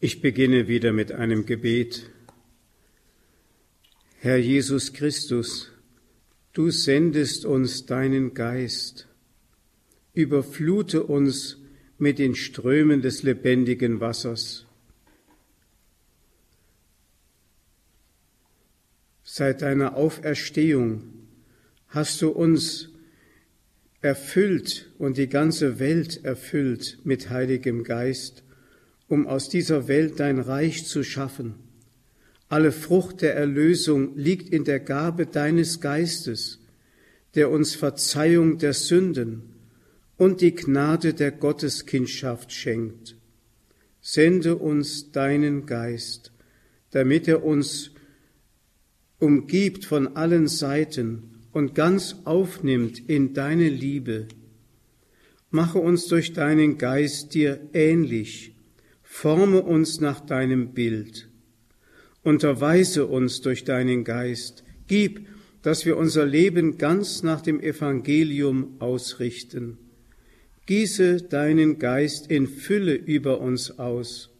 Ich beginne wieder mit einem Gebet. Herr Jesus Christus, du sendest uns deinen Geist, überflute uns mit den Strömen des lebendigen Wassers. Seit deiner Auferstehung hast du uns erfüllt und die ganze Welt erfüllt mit Heiligem Geist um aus dieser Welt dein Reich zu schaffen. Alle Frucht der Erlösung liegt in der Gabe deines Geistes, der uns Verzeihung der Sünden und die Gnade der Gotteskindschaft schenkt. Sende uns deinen Geist, damit er uns umgibt von allen Seiten und ganz aufnimmt in deine Liebe. Mache uns durch deinen Geist dir ähnlich, Forme uns nach deinem Bild. Unterweise uns durch deinen Geist. Gib, dass wir unser Leben ganz nach dem Evangelium ausrichten. Gieße deinen Geist in Fülle über uns aus,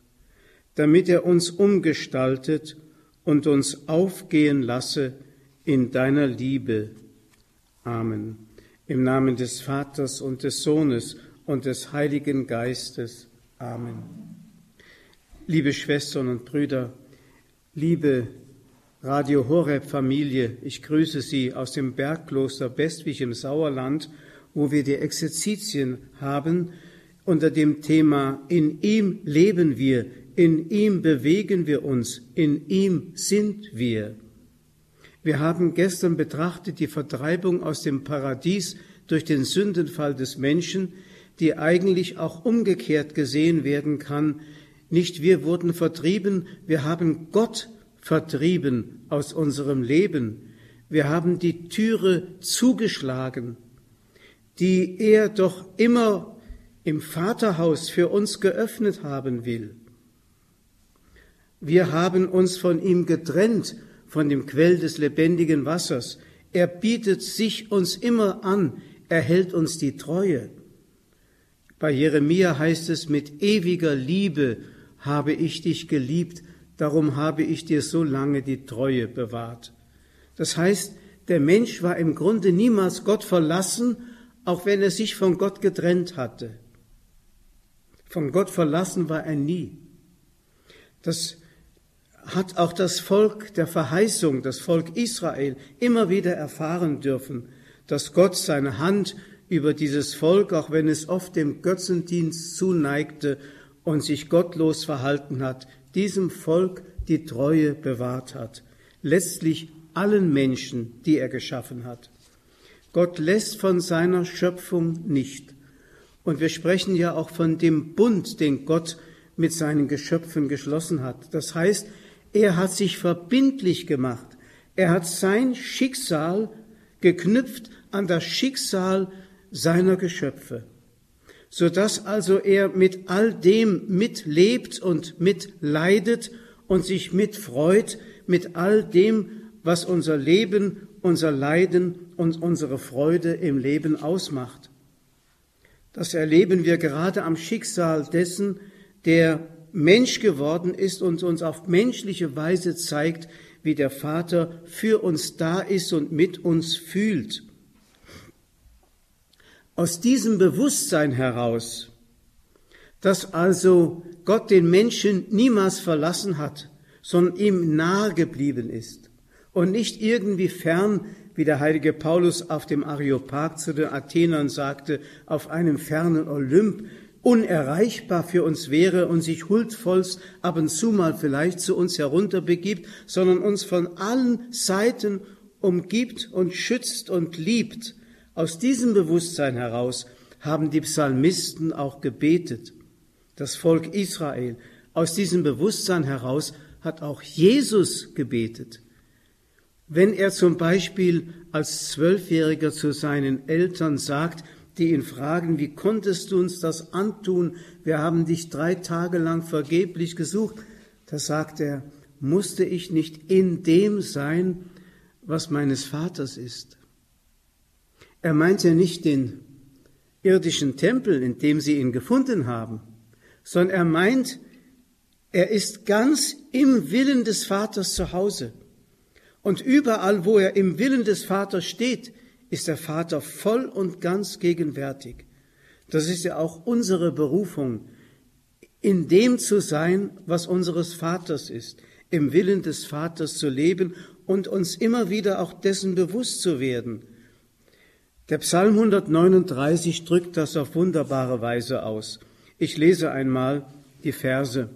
damit er uns umgestaltet und uns aufgehen lasse in deiner Liebe. Amen. Im Namen des Vaters und des Sohnes und des Heiligen Geistes. Amen. Liebe Schwestern und Brüder, liebe Radio Horeb Familie, ich grüße Sie aus dem Bergkloster Bestwig im Sauerland, wo wir die Exerzitien haben unter dem Thema In ihm leben wir, in ihm bewegen wir uns, in ihm sind wir. Wir haben gestern betrachtet die Vertreibung aus dem Paradies durch den Sündenfall des Menschen, die eigentlich auch umgekehrt gesehen werden kann, nicht wir wurden vertrieben, wir haben Gott vertrieben aus unserem Leben. Wir haben die Türe zugeschlagen, die er doch immer im Vaterhaus für uns geöffnet haben will. Wir haben uns von ihm getrennt, von dem Quell des lebendigen Wassers. Er bietet sich uns immer an, er hält uns die Treue. Bei Jeremia heißt es, mit ewiger Liebe habe ich dich geliebt, darum habe ich dir so lange die Treue bewahrt. Das heißt, der Mensch war im Grunde niemals Gott verlassen, auch wenn er sich von Gott getrennt hatte. Von Gott verlassen war er nie. Das hat auch das Volk der Verheißung, das Volk Israel, immer wieder erfahren dürfen, dass Gott seine Hand über dieses Volk, auch wenn es oft dem Götzendienst zuneigte und sich gottlos verhalten hat, diesem Volk die Treue bewahrt hat, letztlich allen Menschen, die er geschaffen hat. Gott lässt von seiner Schöpfung nicht. Und wir sprechen ja auch von dem Bund, den Gott mit seinen Geschöpfen geschlossen hat. Das heißt, er hat sich verbindlich gemacht. Er hat sein Schicksal geknüpft an das Schicksal seiner Geschöpfe so dass also er mit all dem mitlebt und mitleidet und sich mitfreut mit all dem, was unser Leben, unser Leiden und unsere Freude im Leben ausmacht. Das erleben wir gerade am Schicksal dessen, der Mensch geworden ist und uns auf menschliche Weise zeigt, wie der Vater für uns da ist und mit uns fühlt. Aus diesem Bewusstsein heraus, dass also Gott den Menschen niemals verlassen hat, sondern ihm nahe geblieben ist und nicht irgendwie fern, wie der heilige Paulus auf dem Areopag zu den Athenern sagte, auf einem fernen Olymp, unerreichbar für uns wäre und sich huldvollst ab und zu mal vielleicht zu uns herunterbegibt, sondern uns von allen Seiten umgibt und schützt und liebt aus diesem Bewusstsein heraus haben die Psalmisten auch gebetet. Das Volk Israel. Aus diesem Bewusstsein heraus hat auch Jesus gebetet. Wenn er zum Beispiel als Zwölfjähriger zu seinen Eltern sagt, die ihn fragen, wie konntest du uns das antun? Wir haben dich drei Tage lang vergeblich gesucht. Da sagt er, musste ich nicht in dem sein, was meines Vaters ist? Er meint ja nicht den irdischen Tempel, in dem sie ihn gefunden haben, sondern er meint Er ist ganz im Willen des Vaters zu Hause. Und überall, wo er im Willen des Vaters steht, ist der Vater voll und ganz gegenwärtig. Das ist ja auch unsere Berufung, in dem zu sein, was unseres Vaters ist, im Willen des Vaters zu leben und uns immer wieder auch dessen bewusst zu werden. Der Psalm 139 drückt das auf wunderbare Weise aus. Ich lese einmal die Verse.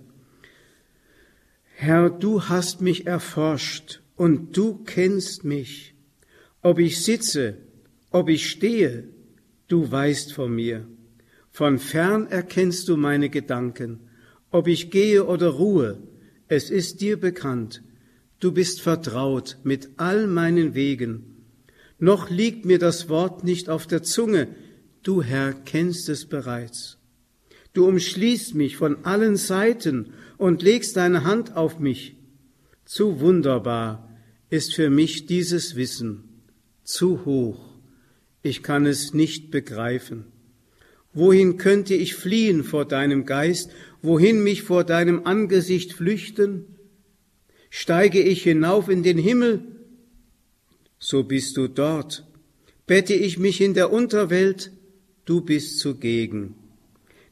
Herr, du hast mich erforscht und du kennst mich. Ob ich sitze, ob ich stehe, du weißt von mir. Von fern erkennst du meine Gedanken. Ob ich gehe oder ruhe, es ist dir bekannt. Du bist vertraut mit all meinen Wegen. Noch liegt mir das Wort nicht auf der Zunge, du Herr kennst es bereits. Du umschließt mich von allen Seiten und legst deine Hand auf mich. Zu wunderbar ist für mich dieses Wissen, zu hoch, ich kann es nicht begreifen. Wohin könnte ich fliehen vor deinem Geist, wohin mich vor deinem Angesicht flüchten? Steige ich hinauf in den Himmel, so bist du dort. Bette ich mich in der Unterwelt, du bist zugegen.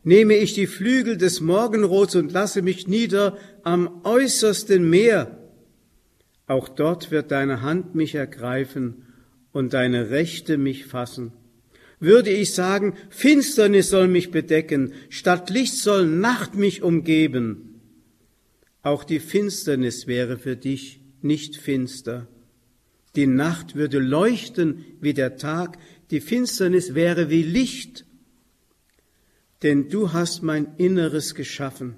Nehme ich die Flügel des Morgenrots und lasse mich nieder am äußersten Meer, auch dort wird deine Hand mich ergreifen und deine Rechte mich fassen. Würde ich sagen, Finsternis soll mich bedecken, statt Licht soll Nacht mich umgeben. Auch die Finsternis wäre für dich nicht finster. Die Nacht würde leuchten wie der Tag, die Finsternis wäre wie Licht. Denn du hast mein Inneres geschaffen,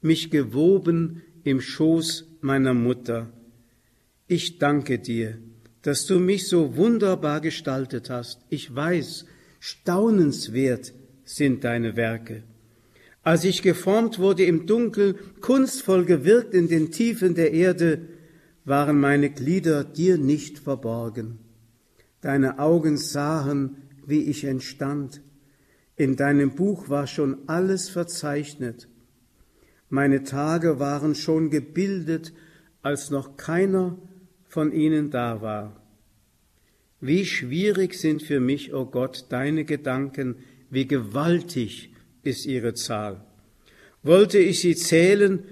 mich gewoben im Schoß meiner Mutter. Ich danke dir, dass du mich so wunderbar gestaltet hast. Ich weiß, staunenswert sind deine Werke. Als ich geformt wurde im Dunkel, kunstvoll gewirkt in den Tiefen der Erde, waren meine Glieder dir nicht verborgen. Deine Augen sahen, wie ich entstand. In deinem Buch war schon alles verzeichnet. Meine Tage waren schon gebildet, als noch keiner von ihnen da war. Wie schwierig sind für mich, o oh Gott, deine Gedanken, wie gewaltig ist ihre Zahl. Wollte ich sie zählen,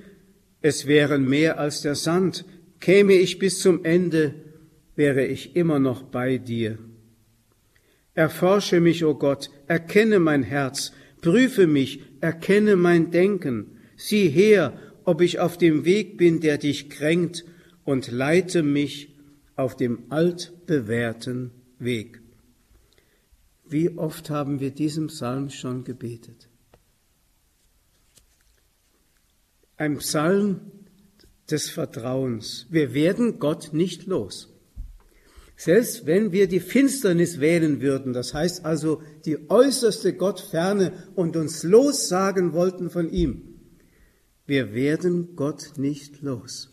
es wären mehr als der Sand, käme ich bis zum Ende, wäre ich immer noch bei dir. Erforsche mich, o oh Gott, erkenne mein Herz, prüfe mich, erkenne mein Denken, sieh her, ob ich auf dem Weg bin, der dich kränkt und leite mich auf dem altbewährten Weg. Wie oft haben wir diesen Psalm schon gebetet? Ein Psalm des Vertrauens. Wir werden Gott nicht los. Selbst wenn wir die Finsternis wählen würden, das heißt also die äußerste Gottferne und uns lossagen wollten von ihm, wir werden Gott nicht los.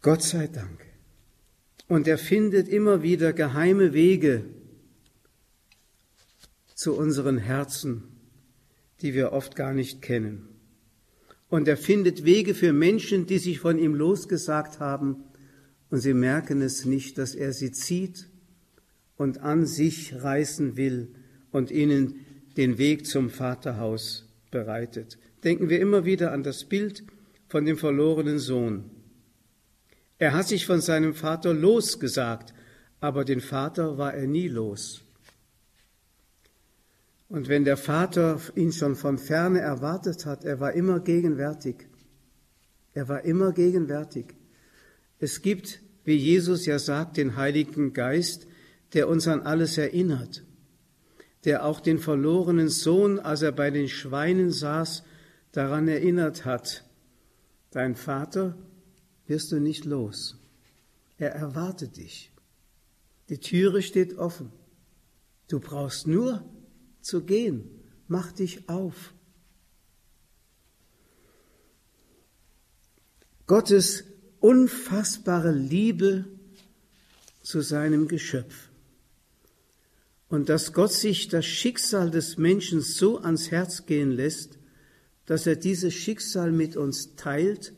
Gott sei Dank. Und er findet immer wieder geheime Wege zu unseren Herzen, die wir oft gar nicht kennen. Und er findet Wege für Menschen, die sich von ihm losgesagt haben und sie merken es nicht, dass er sie zieht und an sich reißen will und ihnen den Weg zum Vaterhaus bereitet. Denken wir immer wieder an das Bild von dem verlorenen Sohn. Er hat sich von seinem Vater losgesagt, aber den Vater war er nie los. Und wenn der Vater ihn schon von ferne erwartet hat, er war immer gegenwärtig. Er war immer gegenwärtig. Es gibt, wie Jesus ja sagt, den Heiligen Geist, der uns an alles erinnert, der auch den verlorenen Sohn, als er bei den Schweinen saß, daran erinnert hat, dein Vater wirst du nicht los. Er erwartet dich. Die Türe steht offen. Du brauchst nur zu gehen. Mach dich auf. Gottes unfassbare Liebe zu seinem Geschöpf. Und dass Gott sich das Schicksal des Menschen so ans Herz gehen lässt, dass er dieses Schicksal mit uns teilt,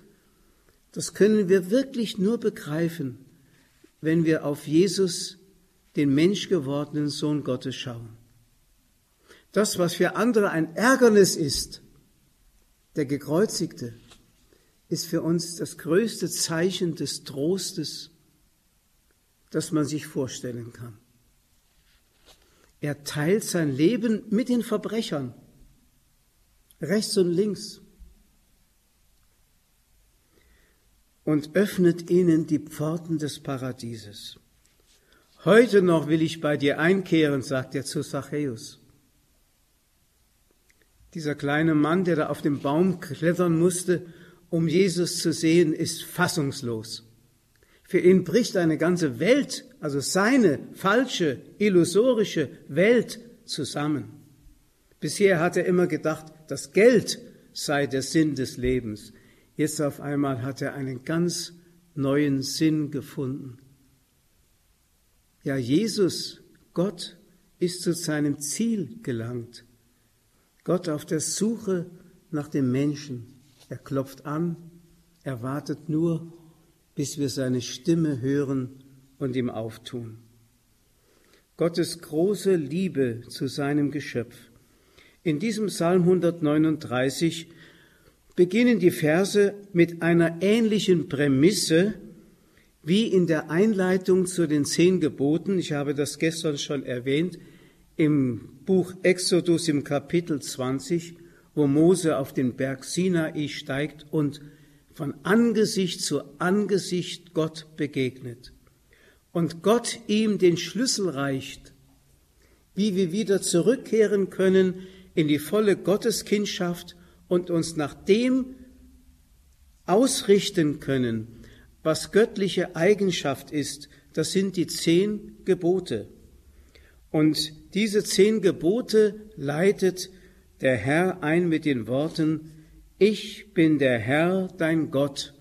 das können wir wirklich nur begreifen, wenn wir auf Jesus, den menschgewordenen Sohn Gottes, schauen. Das, was für andere ein Ärgernis ist, der Gekreuzigte, ist für uns das größte Zeichen des Trostes, das man sich vorstellen kann. Er teilt sein Leben mit den Verbrechern, rechts und links, und öffnet ihnen die Pforten des Paradieses. Heute noch will ich bei dir einkehren, sagt er zu Zachäus. Dieser kleine Mann, der da auf dem Baum klettern musste, um Jesus zu sehen, ist fassungslos. Für ihn bricht eine ganze Welt, also seine falsche, illusorische Welt zusammen. Bisher hat er immer gedacht, das Geld sei der Sinn des Lebens. Jetzt auf einmal hat er einen ganz neuen Sinn gefunden. Ja, Jesus, Gott, ist zu seinem Ziel gelangt. Gott auf der Suche nach dem Menschen. Er klopft an, er wartet nur, bis wir seine Stimme hören und ihm auftun. Gottes große Liebe zu seinem Geschöpf. In diesem Psalm 139 beginnen die Verse mit einer ähnlichen Prämisse wie in der Einleitung zu den zehn Geboten. Ich habe das gestern schon erwähnt im Buch Exodus im Kapitel 20, wo Mose auf den Berg Sinai steigt und von Angesicht zu Angesicht Gott begegnet und Gott ihm den Schlüssel reicht, wie wir wieder zurückkehren können in die volle Gotteskindschaft und uns nach dem ausrichten können, was göttliche Eigenschaft ist, das sind die zehn Gebote. Und diese zehn Gebote leitet der Herr ein mit den Worten, ich bin der Herr, dein Gott,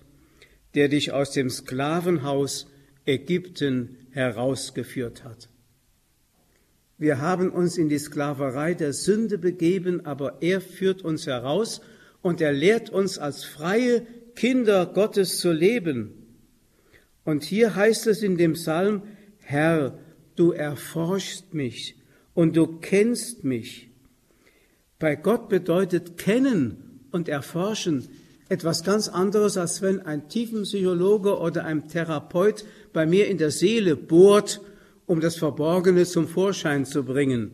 der dich aus dem Sklavenhaus Ägypten herausgeführt hat. Wir haben uns in die Sklaverei der Sünde begeben, aber er führt uns heraus und er lehrt uns als freie Kinder Gottes zu leben. Und hier heißt es in dem Psalm, Herr, du erforschst mich und du kennst mich. Bei Gott bedeutet kennen und erforschen etwas ganz anderes, als wenn ein Tiefenpsychologe oder ein Therapeut bei mir in der Seele bohrt um das Verborgene zum Vorschein zu bringen.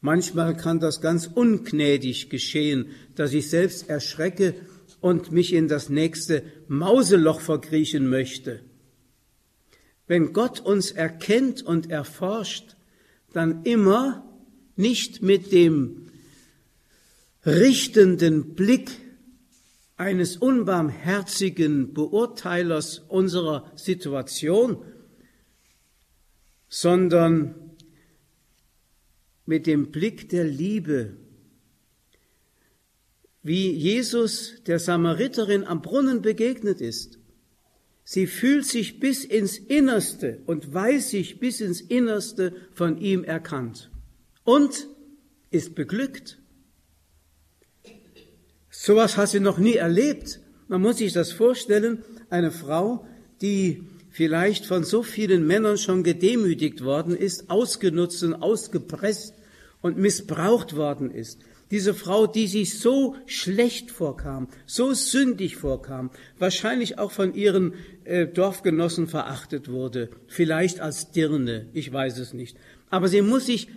Manchmal kann das ganz ungnädig geschehen, dass ich selbst erschrecke und mich in das nächste Mauseloch verkriechen möchte. Wenn Gott uns erkennt und erforscht, dann immer nicht mit dem richtenden Blick eines unbarmherzigen Beurteilers unserer Situation, sondern mit dem Blick der Liebe, wie Jesus der Samariterin am Brunnen begegnet ist. Sie fühlt sich bis ins Innerste und weiß sich bis ins Innerste von ihm erkannt und ist beglückt. Sowas hat sie noch nie erlebt. Man muss sich das vorstellen, eine Frau, die vielleicht von so vielen Männern schon gedemütigt worden ist, ausgenutzt und ausgepresst und missbraucht worden ist. Diese Frau, die sich so schlecht vorkam, so sündig vorkam, wahrscheinlich auch von ihren äh, Dorfgenossen verachtet wurde, vielleicht als Dirne, ich weiß es nicht. Aber sie muss sich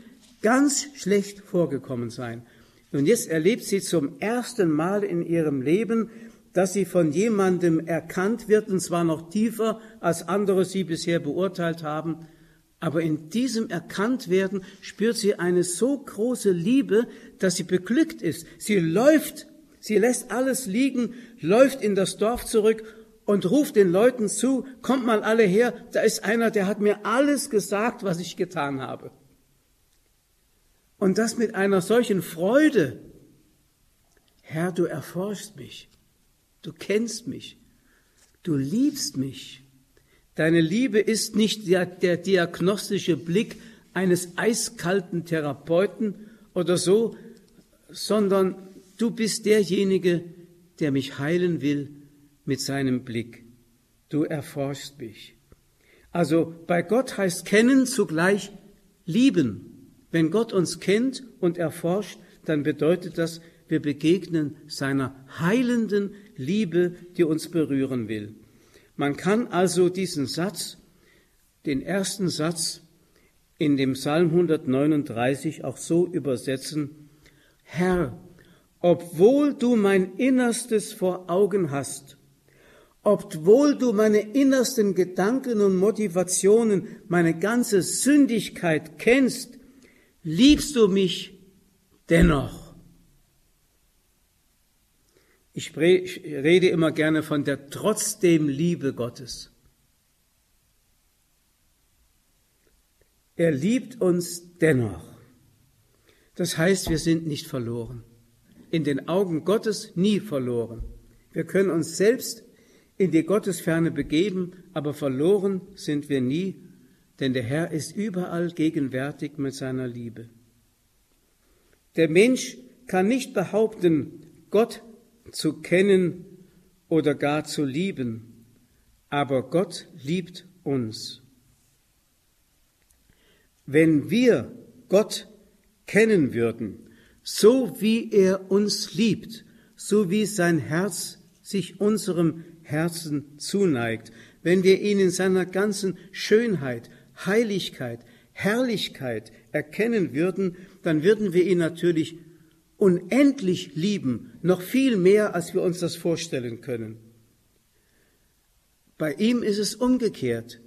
ganz schlecht vorgekommen sein. Und jetzt erlebt sie zum ersten Mal in ihrem Leben, dass sie von jemandem erkannt wird, und zwar noch tiefer, als andere sie bisher beurteilt haben. Aber in diesem Erkanntwerden spürt sie eine so große Liebe, dass sie beglückt ist. Sie läuft, sie lässt alles liegen, läuft in das Dorf zurück und ruft den Leuten zu, kommt mal alle her, da ist einer, der hat mir alles gesagt, was ich getan habe. Und das mit einer solchen Freude. Herr, du erforschst mich. Du kennst mich. Du liebst mich. Deine Liebe ist nicht der, der diagnostische Blick eines eiskalten Therapeuten oder so, sondern du bist derjenige, der mich heilen will mit seinem Blick. Du erforschst mich. Also bei Gott heißt kennen zugleich lieben. Wenn Gott uns kennt und erforscht, dann bedeutet das, wir begegnen seiner heilenden Liebe, die uns berühren will. Man kann also diesen Satz, den ersten Satz in dem Psalm 139 auch so übersetzen, Herr, obwohl du mein Innerstes vor Augen hast, obwohl du meine innersten Gedanken und Motivationen, meine ganze Sündigkeit kennst, liebst du mich dennoch. Ich rede immer gerne von der trotzdem Liebe Gottes. Er liebt uns dennoch. Das heißt, wir sind nicht verloren. In den Augen Gottes nie verloren. Wir können uns selbst in die Gottesferne begeben, aber verloren sind wir nie, denn der Herr ist überall gegenwärtig mit seiner Liebe. Der Mensch kann nicht behaupten, Gott zu kennen oder gar zu lieben, aber Gott liebt uns. Wenn wir Gott kennen würden, so wie er uns liebt, so wie sein Herz sich unserem Herzen zuneigt, wenn wir ihn in seiner ganzen Schönheit, Heiligkeit, Herrlichkeit erkennen würden, dann würden wir ihn natürlich unendlich lieben, noch viel mehr, als wir uns das vorstellen können. Bei ihm ist es umgekehrt.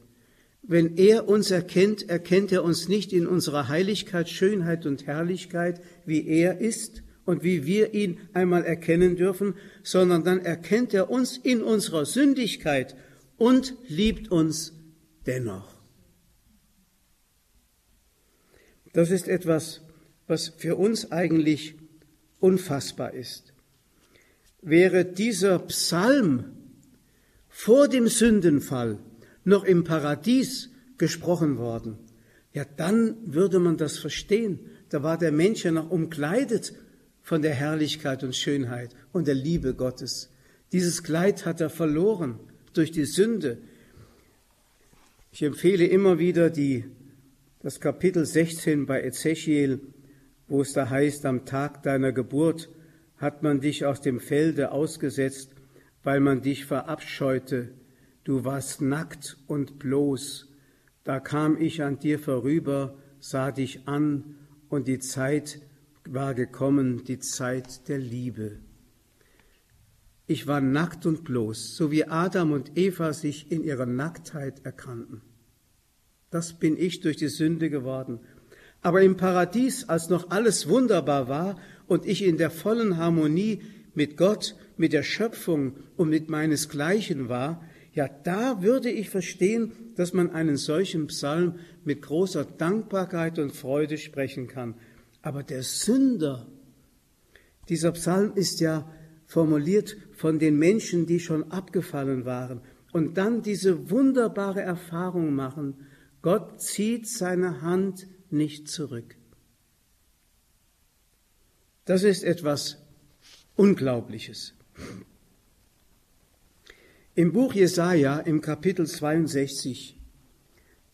Wenn er uns erkennt, erkennt er uns nicht in unserer Heiligkeit, Schönheit und Herrlichkeit, wie er ist und wie wir ihn einmal erkennen dürfen, sondern dann erkennt er uns in unserer Sündigkeit und liebt uns dennoch. Das ist etwas, was für uns eigentlich unfassbar ist. Wäre dieser Psalm vor dem Sündenfall noch im Paradies gesprochen worden, ja, dann würde man das verstehen. Da war der Mensch ja noch umkleidet von der Herrlichkeit und Schönheit und der Liebe Gottes. Dieses Kleid hat er verloren durch die Sünde. Ich empfehle immer wieder die, das Kapitel 16 bei Ezechiel, wo es da heißt, am Tag deiner Geburt hat man dich aus dem Felde ausgesetzt, weil man dich verabscheute du warst nackt und bloß, da kam ich an dir vorüber, sah dich an, und die Zeit war gekommen, die Zeit der Liebe. Ich war nackt und bloß, so wie Adam und Eva sich in ihrer Nacktheit erkannten. Das bin ich durch die Sünde geworden. Aber im Paradies, als noch alles wunderbar war und ich in der vollen Harmonie mit Gott, mit der Schöpfung und mit meinesgleichen war, ja, da würde ich verstehen, dass man einen solchen Psalm mit großer Dankbarkeit und Freude sprechen kann. Aber der Sünder, dieser Psalm ist ja formuliert von den Menschen, die schon abgefallen waren und dann diese wunderbare Erfahrung machen, Gott zieht seine Hand nicht zurück. Das ist etwas Unglaubliches. Im Buch Jesaja im Kapitel 62,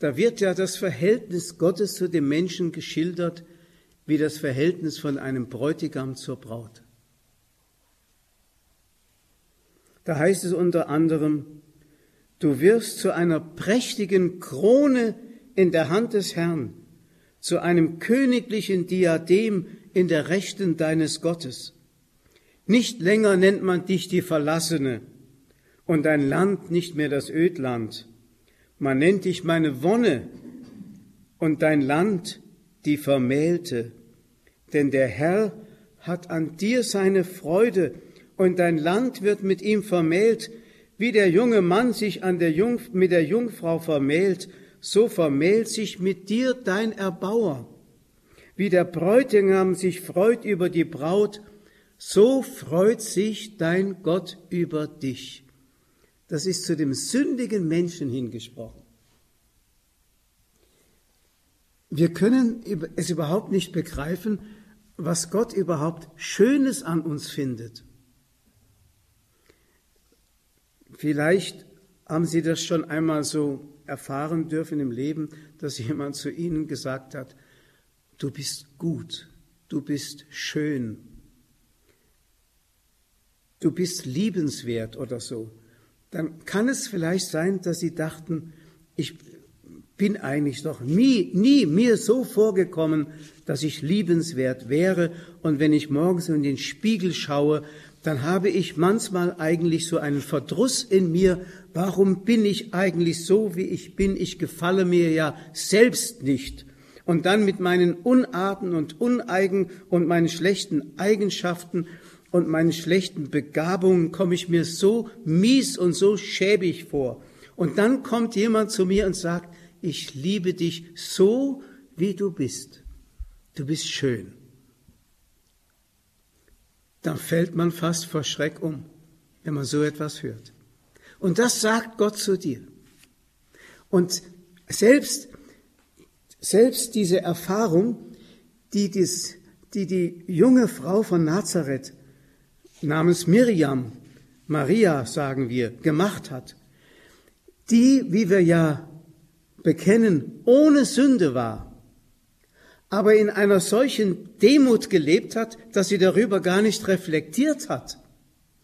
da wird ja das Verhältnis Gottes zu dem Menschen geschildert wie das Verhältnis von einem Bräutigam zur Braut. Da heißt es unter anderem, du wirst zu einer prächtigen Krone in der Hand des Herrn, zu einem königlichen Diadem in der Rechten deines Gottes. Nicht länger nennt man dich die Verlassene, und dein Land nicht mehr das Ödland. Man nennt dich meine Wonne und dein Land die Vermählte. Denn der Herr hat an dir seine Freude und dein Land wird mit ihm vermählt, wie der junge Mann sich an der Jungf mit der Jungfrau vermählt, so vermählt sich mit dir dein Erbauer. Wie der Bräutigam sich freut über die Braut, so freut sich dein Gott über dich. Das ist zu dem sündigen Menschen hingesprochen. Wir können es überhaupt nicht begreifen, was Gott überhaupt Schönes an uns findet. Vielleicht haben Sie das schon einmal so erfahren dürfen im Leben, dass jemand zu Ihnen gesagt hat, du bist gut, du bist schön, du bist liebenswert oder so. Dann kann es vielleicht sein, dass Sie dachten, ich bin eigentlich doch nie, nie mir so vorgekommen, dass ich liebenswert wäre. Und wenn ich morgens in den Spiegel schaue, dann habe ich manchmal eigentlich so einen Verdruss in mir. Warum bin ich eigentlich so, wie ich bin? Ich gefalle mir ja selbst nicht. Und dann mit meinen Unarten und Uneigen und meinen schlechten Eigenschaften und meinen schlechten Begabungen komme ich mir so mies und so schäbig vor. Und dann kommt jemand zu mir und sagt, ich liebe dich so, wie du bist. Du bist schön. Dann fällt man fast vor Schreck um, wenn man so etwas hört. Und das sagt Gott zu dir. Und selbst, selbst diese Erfahrung, die, dies, die die junge Frau von Nazareth namens Miriam, Maria sagen wir, gemacht hat, die, wie wir ja bekennen, ohne Sünde war, aber in einer solchen Demut gelebt hat, dass sie darüber gar nicht reflektiert hat.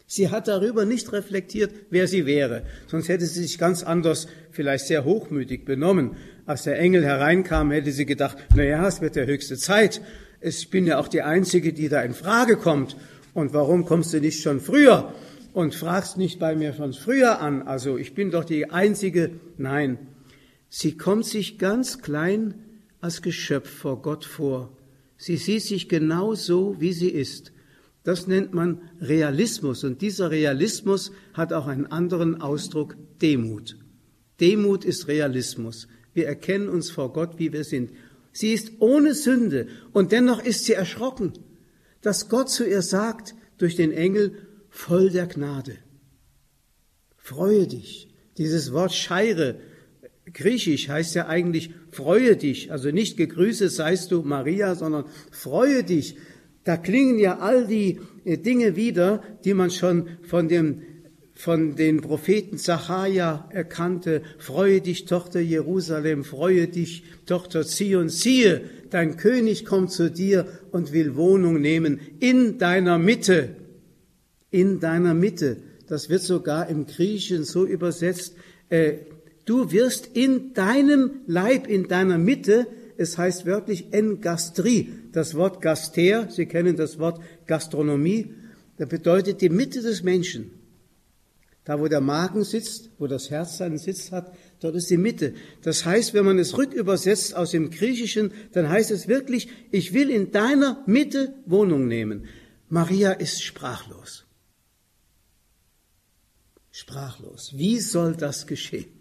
Sie hat darüber nicht reflektiert, wer sie wäre, sonst hätte sie sich ganz anders, vielleicht sehr hochmütig benommen. Als der Engel hereinkam, hätte sie gedacht, na ja, es wird der höchste Zeit. Ich bin ja auch die Einzige, die da in Frage kommt. Und warum kommst du nicht schon früher und fragst nicht bei mir von früher an? Also ich bin doch die Einzige. Nein, Sie kommt sich ganz klein als Geschöpf vor Gott vor. Sie sieht sich genau so, wie sie ist. Das nennt man Realismus und dieser Realismus hat auch einen anderen Ausdruck, Demut. Demut ist Realismus. Wir erkennen uns vor Gott, wie wir sind. Sie ist ohne Sünde und dennoch ist sie erschrocken, dass Gott zu ihr sagt durch den Engel, voll der Gnade. Freue dich. Dieses Wort Scheire Griechisch heißt ja eigentlich freue dich, also nicht gegrüßet seist du Maria, sondern freue dich. Da klingen ja all die äh, Dinge wieder, die man schon von dem von den Propheten Zacharia erkannte, freue dich, Tochter Jerusalem, freue dich, Tochter Zion, siehe, dein König kommt zu dir und will Wohnung nehmen in deiner Mitte, in deiner Mitte. Das wird sogar im Griechischen so übersetzt, äh, Du wirst in deinem Leib, in deiner Mitte, es heißt wörtlich Engastrie, das Wort Gaster, Sie kennen das Wort Gastronomie, das bedeutet die Mitte des Menschen. Da, wo der Magen sitzt, wo das Herz seinen Sitz hat, dort ist die Mitte. Das heißt, wenn man es rückübersetzt aus dem Griechischen, dann heißt es wirklich, ich will in deiner Mitte Wohnung nehmen. Maria ist sprachlos. Sprachlos. Wie soll das geschehen?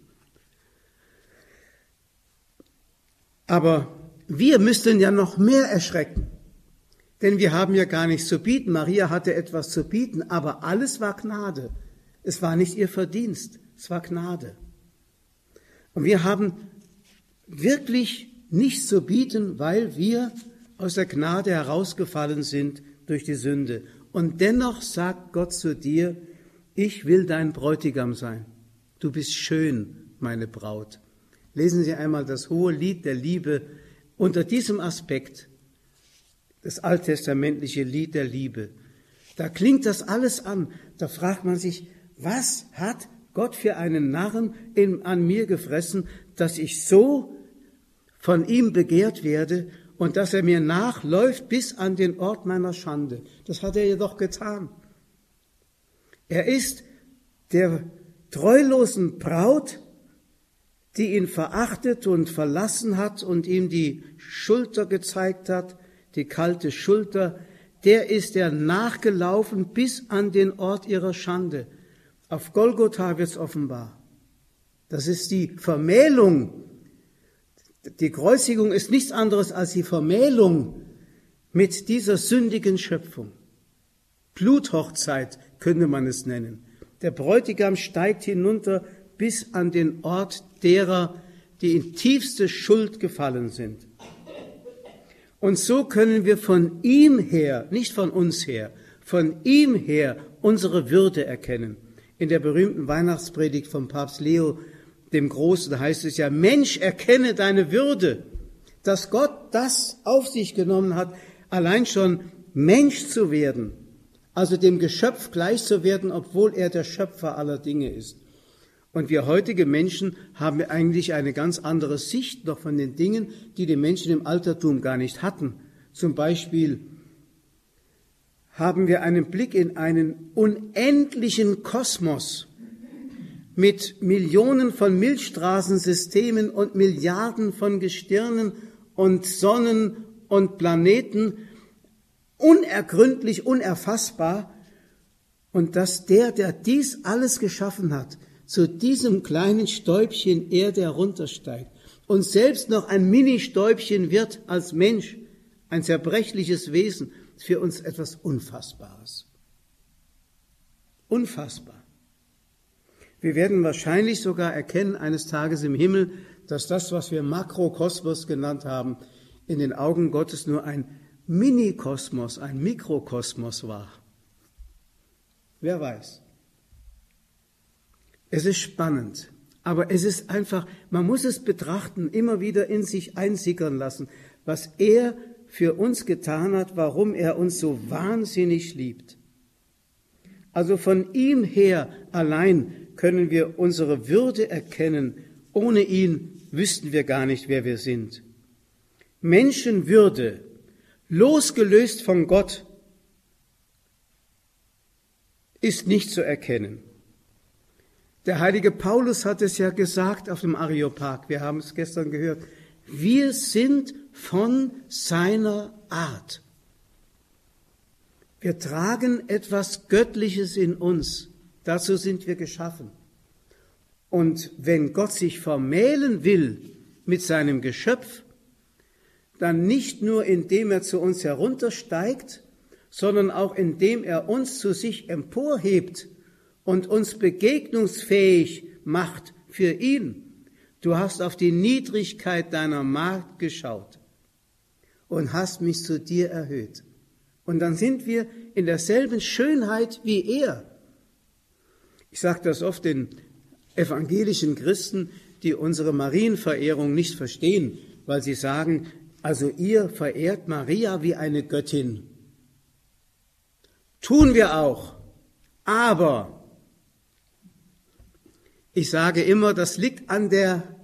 Aber wir müssten ja noch mehr erschrecken, denn wir haben ja gar nichts zu bieten. Maria hatte etwas zu bieten, aber alles war Gnade. Es war nicht ihr Verdienst, es war Gnade. Und wir haben wirklich nichts zu bieten, weil wir aus der Gnade herausgefallen sind durch die Sünde. Und dennoch sagt Gott zu dir, ich will dein Bräutigam sein. Du bist schön, meine Braut. Lesen Sie einmal das hohe Lied der Liebe unter diesem Aspekt, das alttestamentliche Lied der Liebe. Da klingt das alles an. Da fragt man sich, was hat Gott für einen Narren in, an mir gefressen, dass ich so von ihm begehrt werde und dass er mir nachläuft bis an den Ort meiner Schande. Das hat er jedoch getan. Er ist der treulosen Braut die ihn verachtet und verlassen hat und ihm die Schulter gezeigt hat, die kalte Schulter, der ist er nachgelaufen bis an den Ort ihrer Schande. Auf Golgotha wird's offenbar. Das ist die Vermählung. Die Kreuzigung ist nichts anderes als die Vermählung mit dieser sündigen Schöpfung. Bluthochzeit könnte man es nennen. Der Bräutigam steigt hinunter bis an den Ort derer, die in tiefste Schuld gefallen sind. Und so können wir von ihm her, nicht von uns her, von ihm her unsere Würde erkennen. In der berühmten Weihnachtspredigt von Papst Leo dem Großen heißt es ja, Mensch, erkenne deine Würde, dass Gott das auf sich genommen hat, allein schon Mensch zu werden, also dem Geschöpf gleich zu werden, obwohl er der Schöpfer aller Dinge ist. Und wir heutige Menschen haben eigentlich eine ganz andere Sicht noch von den Dingen, die die Menschen im Altertum gar nicht hatten. Zum Beispiel haben wir einen Blick in einen unendlichen Kosmos mit Millionen von Milchstraßensystemen und Milliarden von Gestirnen und Sonnen und Planeten, unergründlich, unerfassbar, und dass der, der dies alles geschaffen hat, zu diesem kleinen Stäubchen Erde heruntersteigt und selbst noch ein Mini-Stäubchen wird als Mensch, ein zerbrechliches Wesen, für uns etwas Unfassbares. Unfassbar. Wir werden wahrscheinlich sogar erkennen eines Tages im Himmel, dass das, was wir Makrokosmos genannt haben, in den Augen Gottes nur ein Minikosmos, ein Mikrokosmos war. Wer weiß. Es ist spannend, aber es ist einfach, man muss es betrachten, immer wieder in sich einsickern lassen, was er für uns getan hat, warum er uns so wahnsinnig liebt. Also von ihm her allein können wir unsere Würde erkennen. Ohne ihn wüssten wir gar nicht, wer wir sind. Menschenwürde, losgelöst von Gott, ist nicht zu erkennen. Der heilige Paulus hat es ja gesagt auf dem Areopag, wir haben es gestern gehört, wir sind von seiner Art. Wir tragen etwas Göttliches in uns. Dazu sind wir geschaffen. Und wenn Gott sich vermählen will mit seinem Geschöpf, dann nicht nur indem er zu uns heruntersteigt, sondern auch indem er uns zu sich emporhebt und uns begegnungsfähig macht für ihn. Du hast auf die Niedrigkeit deiner Magd geschaut und hast mich zu dir erhöht. Und dann sind wir in derselben Schönheit wie er. Ich sage das oft den evangelischen Christen, die unsere Marienverehrung nicht verstehen, weil sie sagen, also ihr verehrt Maria wie eine Göttin. Tun wir auch. Aber ich sage immer, das liegt an der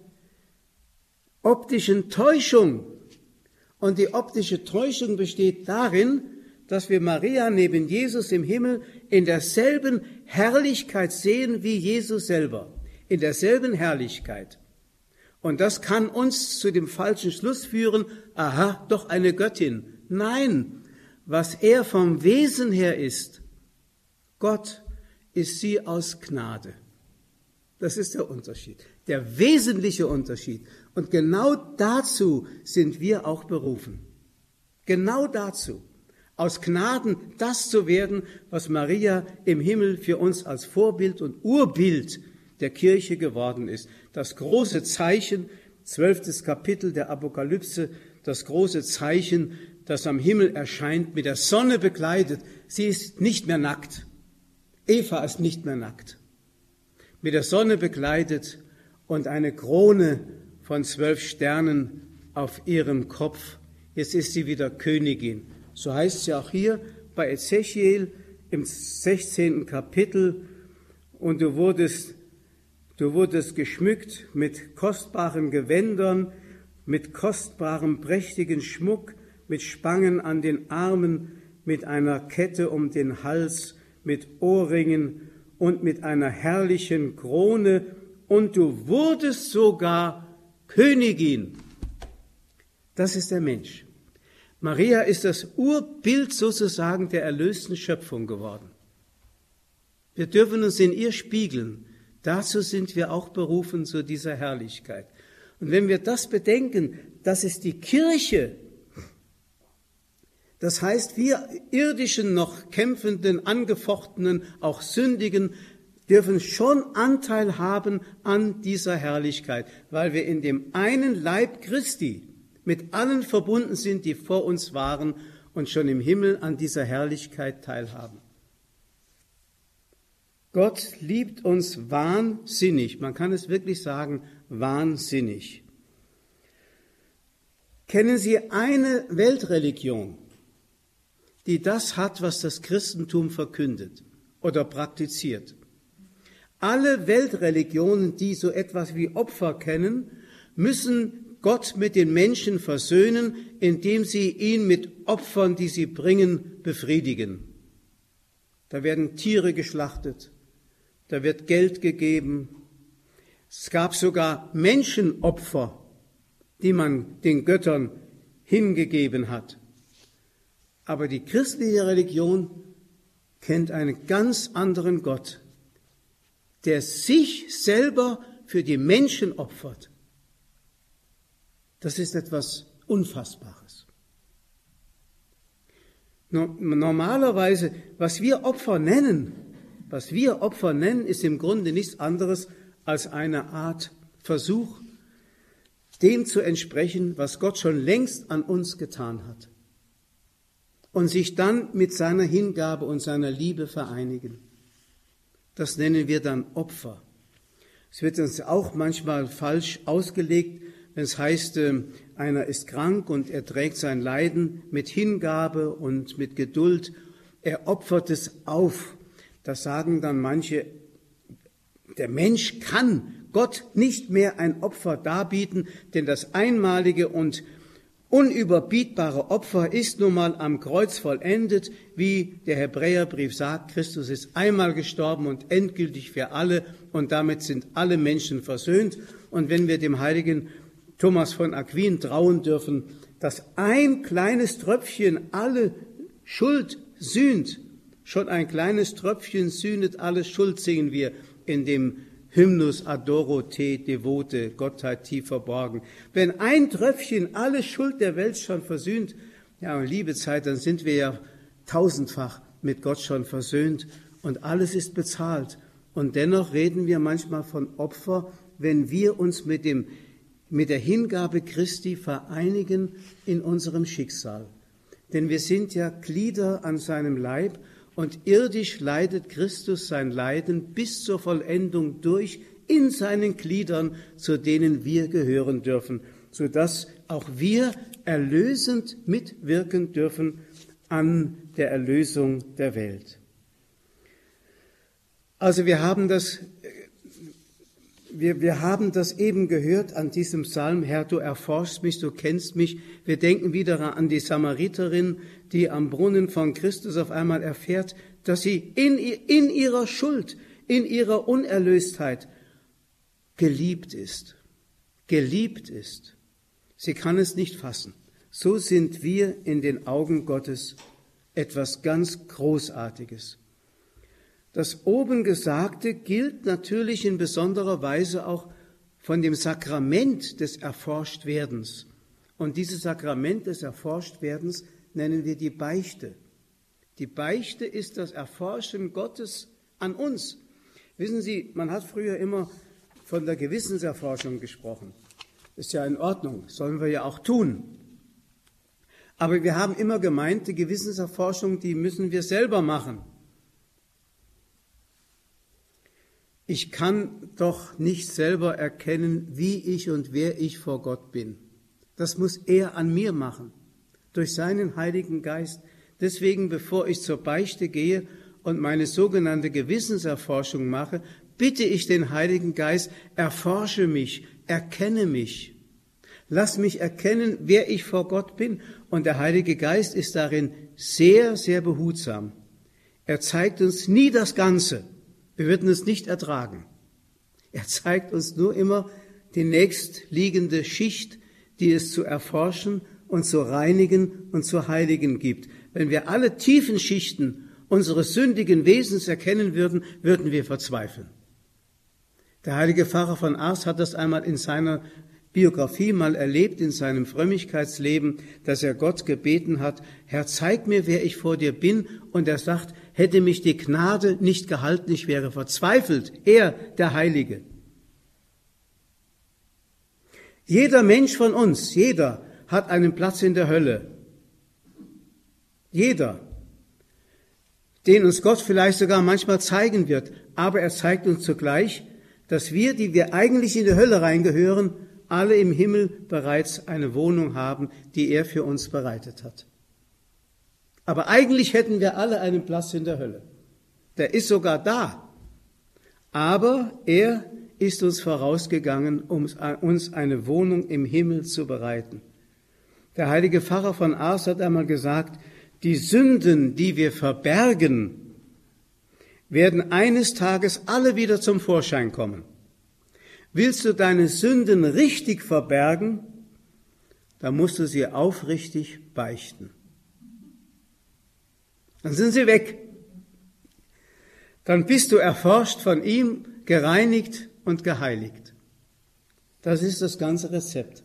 optischen Täuschung. Und die optische Täuschung besteht darin, dass wir Maria neben Jesus im Himmel in derselben Herrlichkeit sehen wie Jesus selber. In derselben Herrlichkeit. Und das kann uns zu dem falschen Schluss führen, aha, doch eine Göttin. Nein, was er vom Wesen her ist, Gott ist sie aus Gnade. Das ist der Unterschied, der wesentliche Unterschied. Und genau dazu sind wir auch berufen. Genau dazu. Aus Gnaden das zu werden, was Maria im Himmel für uns als Vorbild und Urbild der Kirche geworden ist. Das große Zeichen, zwölftes Kapitel der Apokalypse, das große Zeichen, das am Himmel erscheint, mit der Sonne begleitet. Sie ist nicht mehr nackt. Eva ist nicht mehr nackt mit der Sonne begleitet und eine Krone von zwölf Sternen auf ihrem Kopf. Jetzt ist sie wieder Königin. So heißt sie auch hier bei Ezechiel im 16. Kapitel. Und du wurdest, du wurdest geschmückt mit kostbaren Gewändern, mit kostbarem, prächtigen Schmuck, mit Spangen an den Armen, mit einer Kette um den Hals, mit Ohrringen und mit einer herrlichen Krone und du wurdest sogar Königin. Das ist der Mensch. Maria ist das Urbild sozusagen der erlösten Schöpfung geworden. Wir dürfen uns in ihr spiegeln. Dazu sind wir auch berufen zu dieser Herrlichkeit. Und wenn wir das bedenken, dass es die Kirche das heißt, wir irdischen, noch kämpfenden, angefochtenen, auch sündigen, dürfen schon Anteil haben an dieser Herrlichkeit, weil wir in dem einen Leib Christi mit allen verbunden sind, die vor uns waren und schon im Himmel an dieser Herrlichkeit teilhaben. Gott liebt uns wahnsinnig, man kann es wirklich sagen, wahnsinnig. Kennen Sie eine Weltreligion, die das hat, was das Christentum verkündet oder praktiziert? Alle Weltreligionen, die so etwas wie Opfer kennen, müssen Gott mit den Menschen versöhnen, indem sie ihn mit Opfern, die sie bringen, befriedigen. Da werden Tiere geschlachtet, da wird Geld gegeben. Es gab sogar Menschenopfer, die man den Göttern hingegeben hat. Aber die christliche Religion kennt einen ganz anderen Gott, der sich selber für die Menschen opfert. Das ist etwas Unfassbares. Normalerweise, was wir Opfer nennen, was wir Opfer nennen, ist im Grunde nichts anderes als eine Art Versuch, dem zu entsprechen, was Gott schon längst an uns getan hat. Und sich dann mit seiner Hingabe und seiner Liebe vereinigen. Das nennen wir dann Opfer. Es wird uns auch manchmal falsch ausgelegt, wenn es heißt, äh, einer ist krank und er trägt sein Leiden mit Hingabe und mit Geduld. Er opfert es auf. Das sagen dann manche, der Mensch kann Gott nicht mehr ein Opfer darbieten, denn das einmalige und unüberbietbare Opfer ist nun mal am Kreuz vollendet, wie der Hebräerbrief sagt, Christus ist einmal gestorben und endgültig für alle und damit sind alle Menschen versöhnt. Und wenn wir dem heiligen Thomas von Aquin trauen dürfen, dass ein kleines Tröpfchen alle Schuld sühnt, schon ein kleines Tröpfchen sühnet alle Schuld, singen wir in dem Hymnus adoro te devote, Gottheit tief verborgen. Wenn ein Tröpfchen alle Schuld der Welt schon versöhnt, ja, liebe Zeit, dann sind wir ja tausendfach mit Gott schon versöhnt und alles ist bezahlt. Und dennoch reden wir manchmal von Opfer, wenn wir uns mit dem, mit der Hingabe Christi vereinigen in unserem Schicksal. Denn wir sind ja Glieder an seinem Leib und irdisch leidet Christus sein Leiden bis zur Vollendung durch in seinen Gliedern, zu denen wir gehören dürfen, so dass auch wir erlösend mitwirken dürfen an der Erlösung der Welt. Also wir haben das wir, wir haben das eben gehört an diesem Psalm, Herr, du erforschst mich, du kennst mich. Wir denken wieder an die Samariterin, die am Brunnen von Christus auf einmal erfährt, dass sie in, in ihrer Schuld, in ihrer Unerlöstheit geliebt ist. Geliebt ist. Sie kann es nicht fassen. So sind wir in den Augen Gottes etwas ganz Großartiges. Das oben Gesagte gilt natürlich in besonderer Weise auch von dem Sakrament des Erforschtwerdens. Und dieses Sakrament des Erforschtwerdens nennen wir die Beichte. Die Beichte ist das Erforschen Gottes an uns. Wissen Sie, man hat früher immer von der Gewissenserforschung gesprochen. Ist ja in Ordnung, sollen wir ja auch tun. Aber wir haben immer gemeint, die Gewissenserforschung, die müssen wir selber machen. Ich kann doch nicht selber erkennen, wie ich und wer ich vor Gott bin. Das muss er an mir machen, durch seinen Heiligen Geist. Deswegen, bevor ich zur Beichte gehe und meine sogenannte Gewissenserforschung mache, bitte ich den Heiligen Geist, erforsche mich, erkenne mich. Lass mich erkennen, wer ich vor Gott bin. Und der Heilige Geist ist darin sehr, sehr behutsam. Er zeigt uns nie das Ganze. Wir würden es nicht ertragen. Er zeigt uns nur immer die nächstliegende Schicht, die es zu erforschen und zu reinigen und zu heiligen gibt. Wenn wir alle tiefen Schichten unseres sündigen Wesens erkennen würden, würden wir verzweifeln. Der heilige Pfarrer von Ars hat das einmal in seiner Biografie mal erlebt in seinem Frömmigkeitsleben, dass er Gott gebeten hat, Herr, zeig mir, wer ich vor dir bin. Und er sagt, hätte mich die Gnade nicht gehalten, ich wäre verzweifelt, er, der Heilige. Jeder Mensch von uns, jeder, hat einen Platz in der Hölle. Jeder, den uns Gott vielleicht sogar manchmal zeigen wird, aber er zeigt uns zugleich, dass wir, die wir eigentlich in die Hölle reingehören, alle im Himmel bereits eine Wohnung haben, die er für uns bereitet hat. Aber eigentlich hätten wir alle einen Platz in der Hölle. Der ist sogar da. Aber er ist uns vorausgegangen, um uns eine Wohnung im Himmel zu bereiten. Der heilige Pfarrer von Ars hat einmal gesagt, die Sünden, die wir verbergen, werden eines Tages alle wieder zum Vorschein kommen. Willst du deine Sünden richtig verbergen, dann musst du sie aufrichtig beichten. Dann sind sie weg. Dann bist du erforscht von ihm, gereinigt und geheiligt. Das ist das ganze Rezept.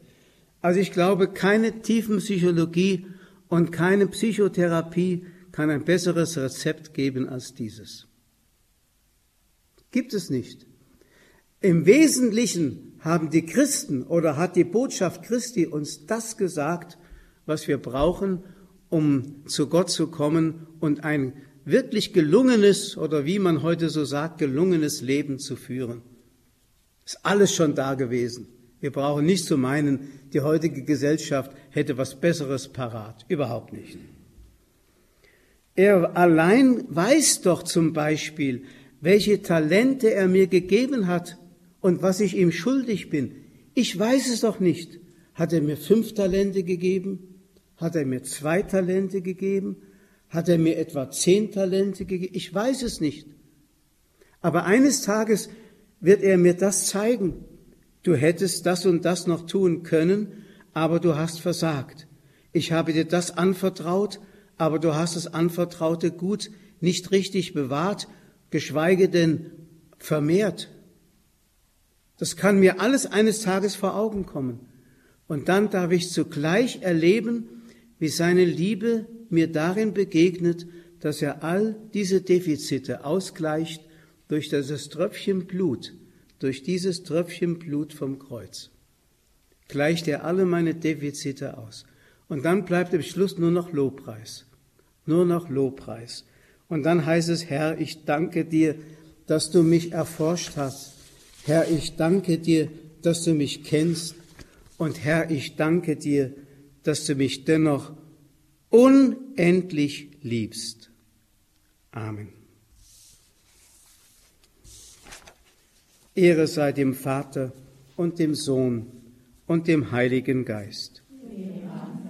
Also ich glaube, keine Tiefenpsychologie und keine Psychotherapie kann ein besseres Rezept geben als dieses. Gibt es nicht. Im Wesentlichen haben die Christen oder hat die Botschaft Christi uns das gesagt, was wir brauchen, um zu Gott zu kommen und ein wirklich gelungenes oder wie man heute so sagt, gelungenes Leben zu führen. Ist alles schon da gewesen. Wir brauchen nicht zu meinen, die heutige Gesellschaft hätte was Besseres parat. Überhaupt nicht. Er allein weiß doch zum Beispiel, welche Talente er mir gegeben hat und was ich ihm schuldig bin. Ich weiß es doch nicht. Hat er mir fünf Talente gegeben? Hat er mir zwei Talente gegeben? Hat er mir etwa zehn Talente gegeben? Ich weiß es nicht. Aber eines Tages wird er mir das zeigen. Du hättest das und das noch tun können, aber du hast versagt. Ich habe dir das anvertraut, aber du hast das anvertraute Gut nicht richtig bewahrt, geschweige denn vermehrt. Das kann mir alles eines Tages vor Augen kommen. Und dann darf ich zugleich erleben, wie seine Liebe mir darin begegnet, dass er all diese Defizite ausgleicht durch dieses Tröpfchen Blut, durch dieses Tröpfchen Blut vom Kreuz. Gleicht er alle meine Defizite aus. Und dann bleibt im Schluss nur noch Lobpreis. Nur noch Lobpreis. Und dann heißt es, Herr, ich danke dir, dass du mich erforscht hast. Herr, ich danke dir, dass du mich kennst. Und Herr, ich danke dir, dass du mich dennoch unendlich liebst. Amen. Ehre sei dem Vater und dem Sohn und dem Heiligen Geist. Amen.